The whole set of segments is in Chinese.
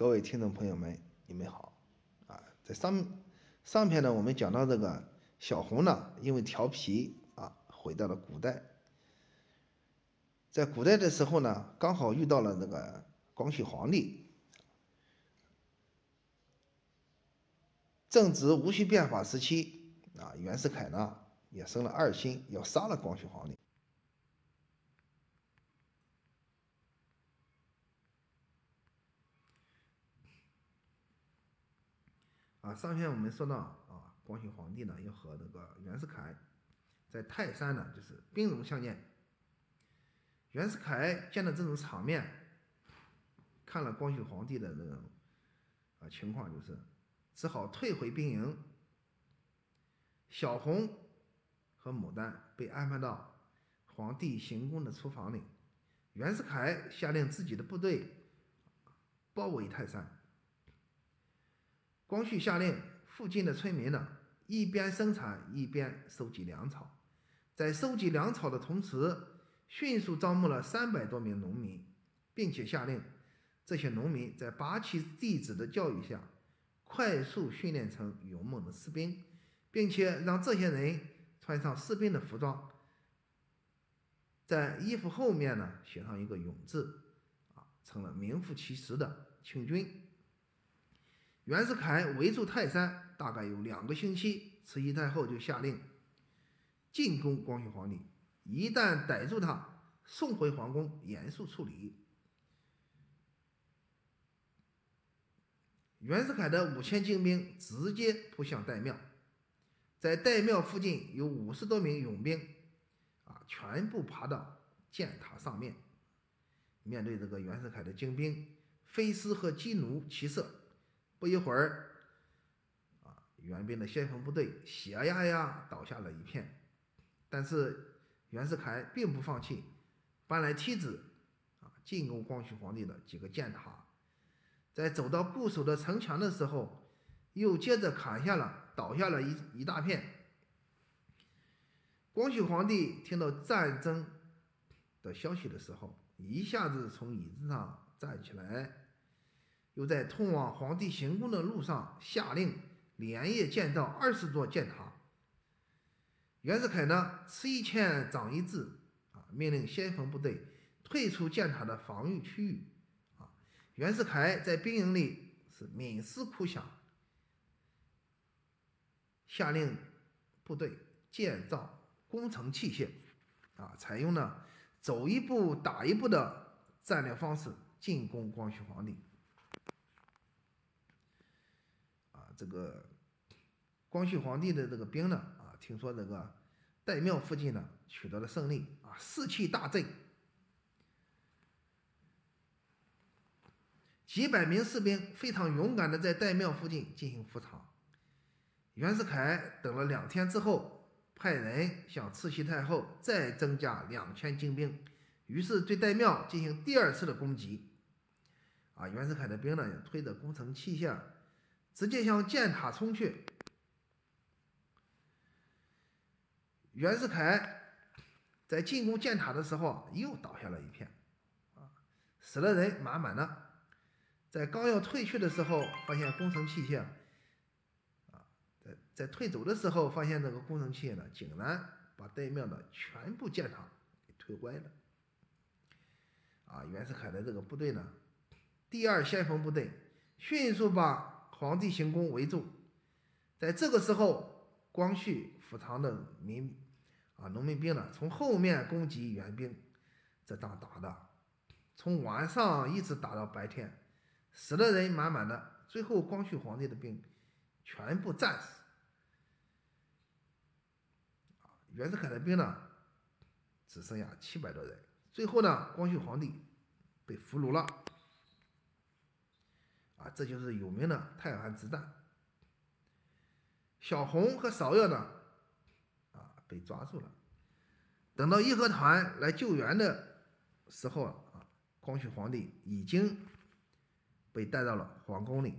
各位听众朋友们，你们好啊！在上上篇呢，我们讲到这个小红呢，因为调皮啊，回到了古代。在古代的时候呢，刚好遇到了这个光绪皇帝，正值戊戌变法时期啊，袁世凯呢也生了二心，要杀了光绪皇帝。啊，上篇我们说到啊，光绪皇帝呢要和那个袁世凯在泰山呢，就是兵戎相见。袁世凯见到这种场面，看了光绪皇帝的那种啊情况，就是只好退回兵营。小红和牡丹被安排到皇帝行宫的厨房里。袁世凯下令自己的部队包围泰山。光绪下令附近的村民呢，一边生产一边收集粮草，在收集粮草的同时，迅速招募了三百多名农民，并且下令这些农民在八旗弟子的教育下，快速训练成勇猛的士兵，并且让这些人穿上士兵的服装，在衣服后面呢写上一个“勇”字，啊，成了名副其实的清军。袁世凯围住泰山，大概有两个星期。慈禧太后就下令进攻光绪皇帝，一旦逮住他，送回皇宫严肃处理。袁世凯的五千精兵直接扑向岱庙，在岱庙附近有五十多名勇兵，啊，全部爬到箭塔上面，面对这个袁世凯的精兵，飞狮和鸡奴齐射。不一会儿，啊，援兵的先锋部队血压压倒下了一片，但是袁世凯并不放弃，搬来梯子，啊，进攻光绪皇帝的几个箭塔，在走到固守的城墙的时候，又接着砍下了倒下了一一大片。光绪皇帝听到战争的消息的时候，一下子从椅子上站起来。又在通往皇帝行宫的路上下令连夜建造二十座箭塔。袁世凯呢，吃一堑长一智啊，命令先锋部队退出箭塔的防御区域啊。袁世凯在兵营里是冥思苦想，下令部队建造工程器械啊，采用了走一步打一步的战略方式进攻光绪皇帝。这个光绪皇帝的这个兵呢，啊，听说这个岱庙附近呢取得了胜利，啊，士气大振，几百名士兵非常勇敢的在岱庙附近进行伏场。袁世凯等了两天之后，派人向慈禧太后再增加两千精兵，于是对岱庙进行第二次的攻击。啊，袁世凯的兵呢也，推着工程器械。直接向箭塔冲去。袁世凯在进攻箭塔的时候，又倒下了一片，啊，死了人满满的。在刚要退去的时候，发现工程器械，啊，在在退走的时候，发现这个工程器械呢，竟然把岱庙的全部箭塔给推歪了。啊，袁世凯的这个部队呢，第二先锋部队迅速把。皇帝行宫围住，在这个时候，光绪府藏的民啊农民兵呢，从后面攻击援兵，这仗打的，从晚上一直打到白天，死的人满满的，最后光绪皇帝的兵全部战死，袁世凯的兵呢，只剩下七百多人，最后呢，光绪皇帝被俘虏了。啊，这就是有名的泰安之战。小红和芍药呢，啊，被抓住了。等到义和团来救援的时候啊，光绪皇帝已经被带到了皇宫里。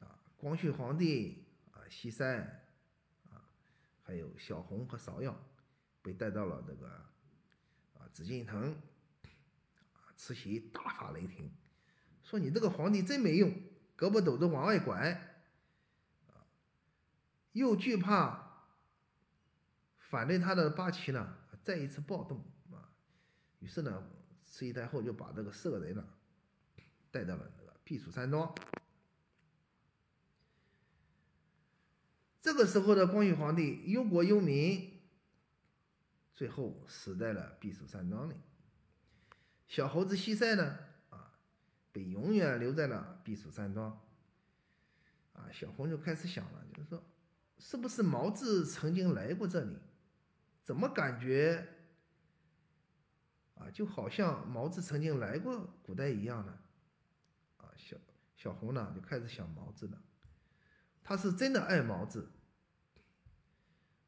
啊，光绪皇帝啊，西山啊，还有小红和芍药被带到了这个。紫禁城，啊，慈禧大发雷霆，说你这个皇帝真没用，胳膊肘子往外拐，又惧怕反对他的八旗呢再一次暴动啊，于是呢，慈禧太后就把这个四个人呢带到了那个避暑山庄。这个时候的光绪皇帝忧国忧民，最后死在了避暑山庄里。小猴子西塞呢，啊，被永远留在了避暑山庄。啊，小红就开始想了，就是说，是不是毛子曾经来过这里？怎么感觉啊，就好像毛子曾经来过古代一样呢？啊，小小红呢就开始想毛子了，他是真的爱毛子。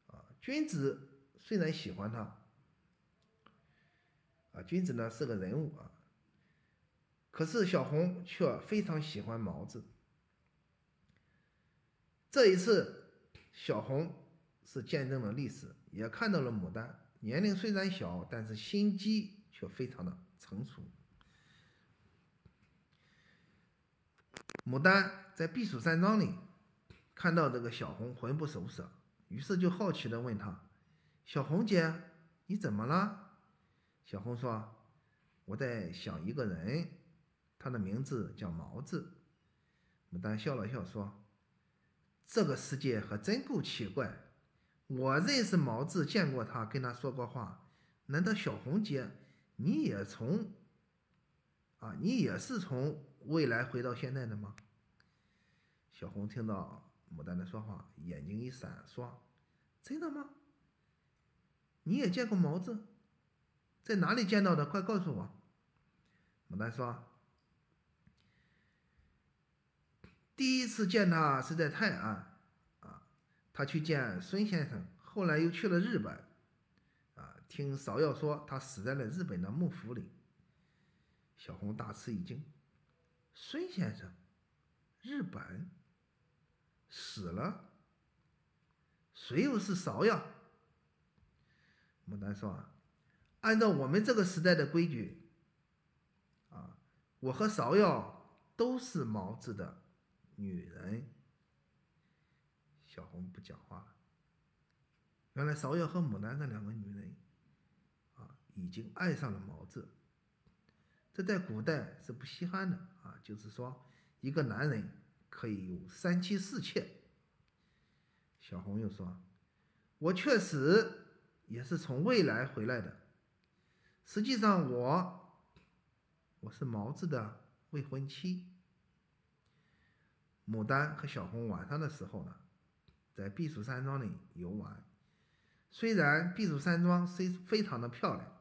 啊君子虽然喜欢他，啊，君子呢是个人物啊，可是小红却非常喜欢毛子。这一次，小红是见证了历史，也看到了牡丹。年龄虽然小，但是心机却非常的成熟。牡丹在避暑山庄里看到这个小红魂不守舍。于是就好奇的问他：“小红姐，你怎么了？”小红说：“我在想一个人，他的名字叫毛子。”牡丹笑了笑说：“这个世界可真够奇怪，我认识毛子，见过他，跟他说过话。难道小红姐你也从……啊，你也是从未来回到现在的吗？”小红听到。牡丹的说话，眼睛一闪，说：“真的吗？你也见过毛子？在哪里见到的？快告诉我。”牡丹说：“第一次见他是在泰安，啊，他去见孙先生，后来又去了日本，啊，听芍药说他死在了日本的幕府里。”小红大吃一惊：“孙先生，日本？”死了，谁又是芍药？牡丹说：“啊按照我们这个时代的规矩，啊，我和芍药都是毛子的女人。”小红不讲话了。原来芍药和牡丹这两个女人，啊，已经爱上了毛子。这在古代是不稀罕的啊，就是说一个男人。可以有三妻四妾。小红又说：“我确实也是从未来回来的。实际上，我我是毛子的未婚妻。”牡丹和小红晚上的时候呢，在避暑山庄里游玩。虽然避暑山庄非非常的漂亮，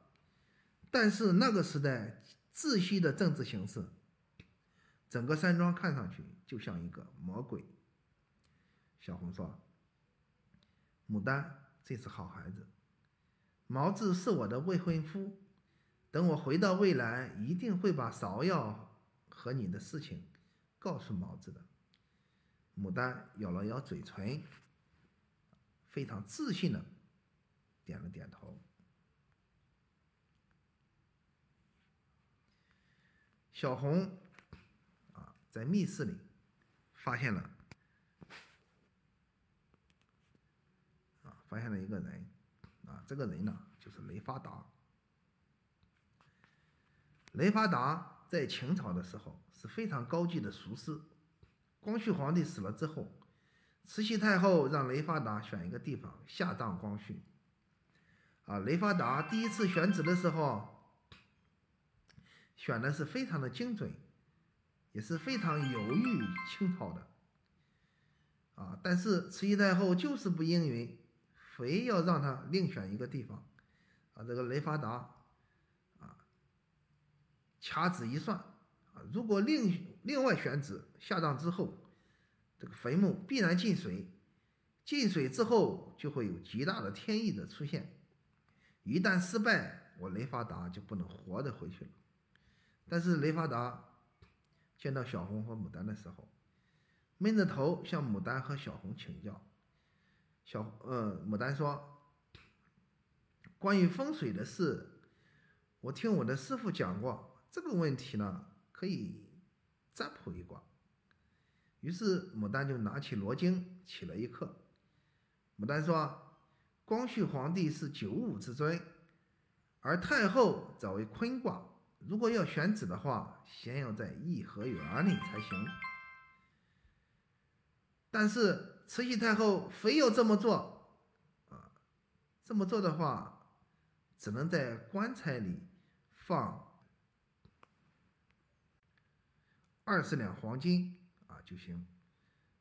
但是那个时代窒息的政治形势。整个山庄看上去就像一个魔鬼。小红说：“牡丹真是好孩子，毛子是我的未婚夫，等我回到未来，一定会把芍药和你的事情告诉毛子的。”牡丹咬了咬嘴唇，非常自信的点了点头。小红。啊在密室里发现了啊，发现了一个人，这个人呢就是雷发达。雷发达在清朝的时候是非常高级的术士。光绪皇帝死了之后，慈禧太后让雷发达选一个地方下葬光绪。啊，雷发达第一次选址的时候选的是非常的精准。也是非常有益清朝的，啊，但是慈禧太后就是不应允，非要让他另选一个地方，啊，这个雷发达，啊，掐指一算，啊，如果另另外选址下葬之后，这个坟墓必然进水，进水之后就会有极大的天意的出现，一旦失败，我雷发达就不能活着回去了，但是雷发达。见到小红和牡丹的时候，闷着头向牡丹和小红请教。小呃，牡丹说：“关于风水的事，我听我的师傅讲过这个问题呢，可以占卜一卦。于是牡丹就拿起罗经起了一课。牡丹说：“光绪皇帝是九五之尊，而太后则为坤卦。如果要选址的话，先要在颐和园里才行。但是慈禧太后非要这么做，啊，这么做的话，只能在棺材里放二十两黄金啊。”就行，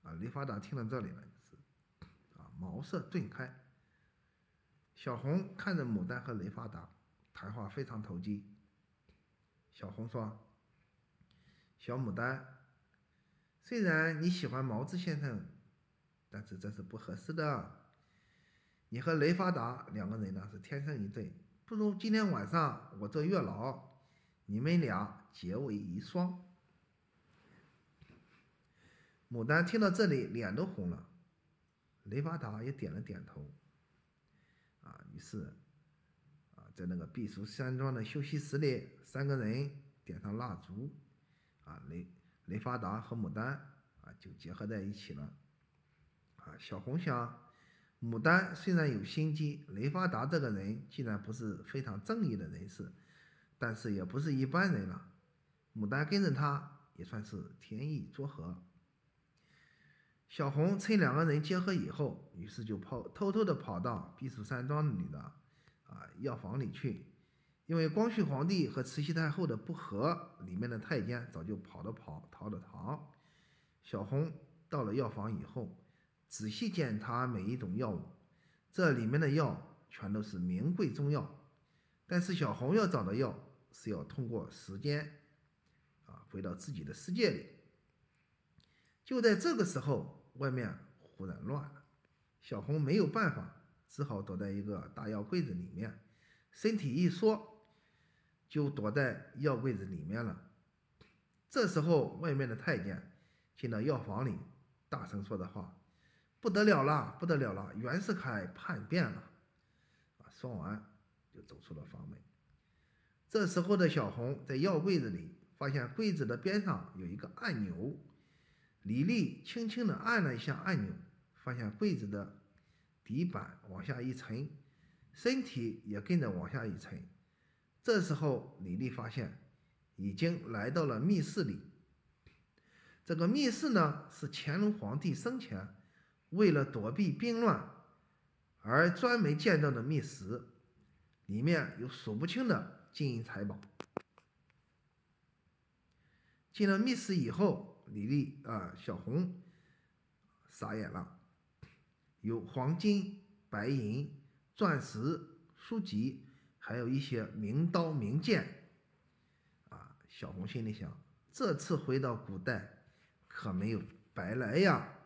啊！雷发达听到这里呢，就是啊，茅塞顿开。小红看着牡丹和雷发达谈话非常投机。小红说：“小牡丹，虽然你喜欢毛子先生，但是这是不合适的。你和雷发达两个人呢是天生一对，不如今天晚上我做月老，你们俩结为一双。”牡丹听到这里，脸都红了。雷发达也点了点头。啊，于是，啊，在那个避暑山庄的休息室里，三个人点上蜡烛，啊，雷雷发达和牡丹啊就结合在一起了。啊，小红想，牡丹虽然有心机，雷发达这个人既然不是非常正义的人士，但是也不是一般人了。牡丹跟着他也算是天意作合。小红趁两个人结合以后，于是就跑偷偷的跑到避暑山庄里的啊药房里去，因为光绪皇帝和慈禧太后的不和，里面的太监早就跑的跑，逃的逃。小红到了药房以后，仔细检查每一种药物，这里面的药全都是名贵中药，但是小红要找的药是要通过时间啊回到自己的世界里。就在这个时候。外面忽然乱了，小红没有办法，只好躲在一个大药柜子里面，身体一缩，就躲在药柜子里面了。这时候，外面的太监进到药房里，大声说的话：“不得了了，不得了了，袁世凯叛变了！”啊，说完就走出了房门。这时候的小红在药柜子里发现柜子的边上有一个按钮。李丽轻轻地按了一下按钮，发现柜子的底板往下一沉，身体也跟着往下一沉。这时候，李丽发现已经来到了密室里。这个密室呢，是乾隆皇帝生前为了躲避兵乱而专门建造的密室，里面有数不清的金银财宝。进了密室以后。李丽啊，小红傻眼了，有黄金、白银、钻石、书籍，还有一些名刀名剑。啊，小红心里想，这次回到古代可没有白来呀。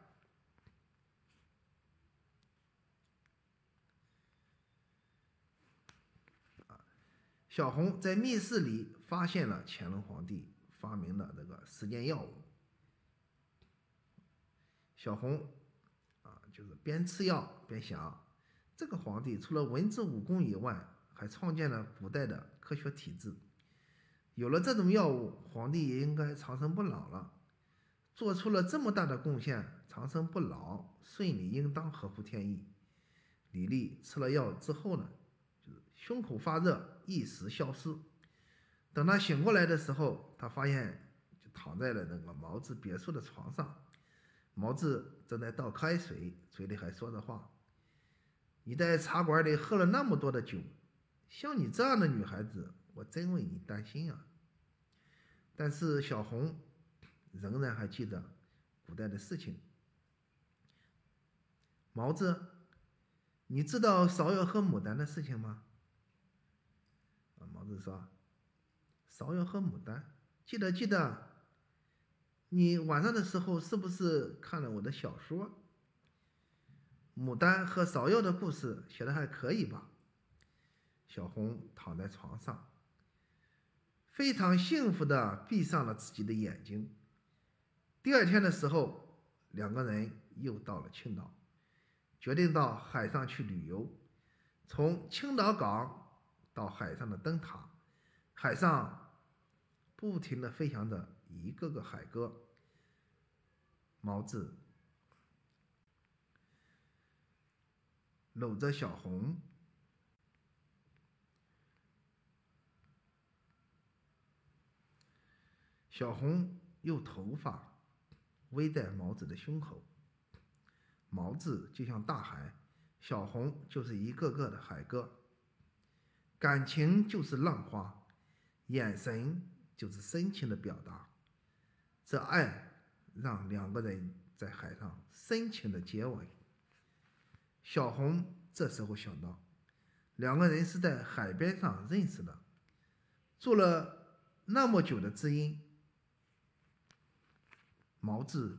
小红在密室里发现了乾隆皇帝发明的这个时间药物。小红啊，就是边吃药边想，这个皇帝除了文治武功以外，还创建了古代的科学体制。有了这种药物，皇帝也应该长生不老了。做出了这么大的贡献，长生不老，顺理应当合乎天意。李丽吃了药之后呢，胸口发热，一时消失。等他醒过来的时候，他发现就躺在了那个毛子别墅的床上。毛子正在倒开水，嘴里还说着话：“你在茶馆里喝了那么多的酒，像你这样的女孩子，我真为你担心啊。”但是小红仍然还记得古代的事情。毛子，你知道芍药和牡丹的事情吗？啊，毛子说：“芍药和牡丹，记得，记得。”你晚上的时候是不是看了我的小说《牡丹和芍药》的故事？写的还可以吧？小红躺在床上，非常幸福的闭上了自己的眼睛。第二天的时候，两个人又到了青岛，决定到海上去旅游。从青岛港到海上的灯塔，海上不停地飞翔着一个个海鸽。毛子搂着小红，小红用头发围在毛子的胸口。毛子就像大海，小红就是一个个的海鸽。感情就是浪花，眼神就是深情的表达。这爱让两个人在海上深情的接吻。小红这时候想到，两个人是在海边上认识的，做了那么久的知音。毛子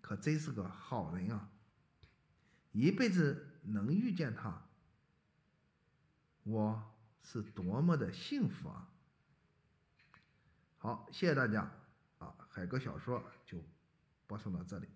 可真是个好人啊！一辈子能遇见他。我是多么的幸福啊！好，谢谢大家啊！海哥小说就播送到这里。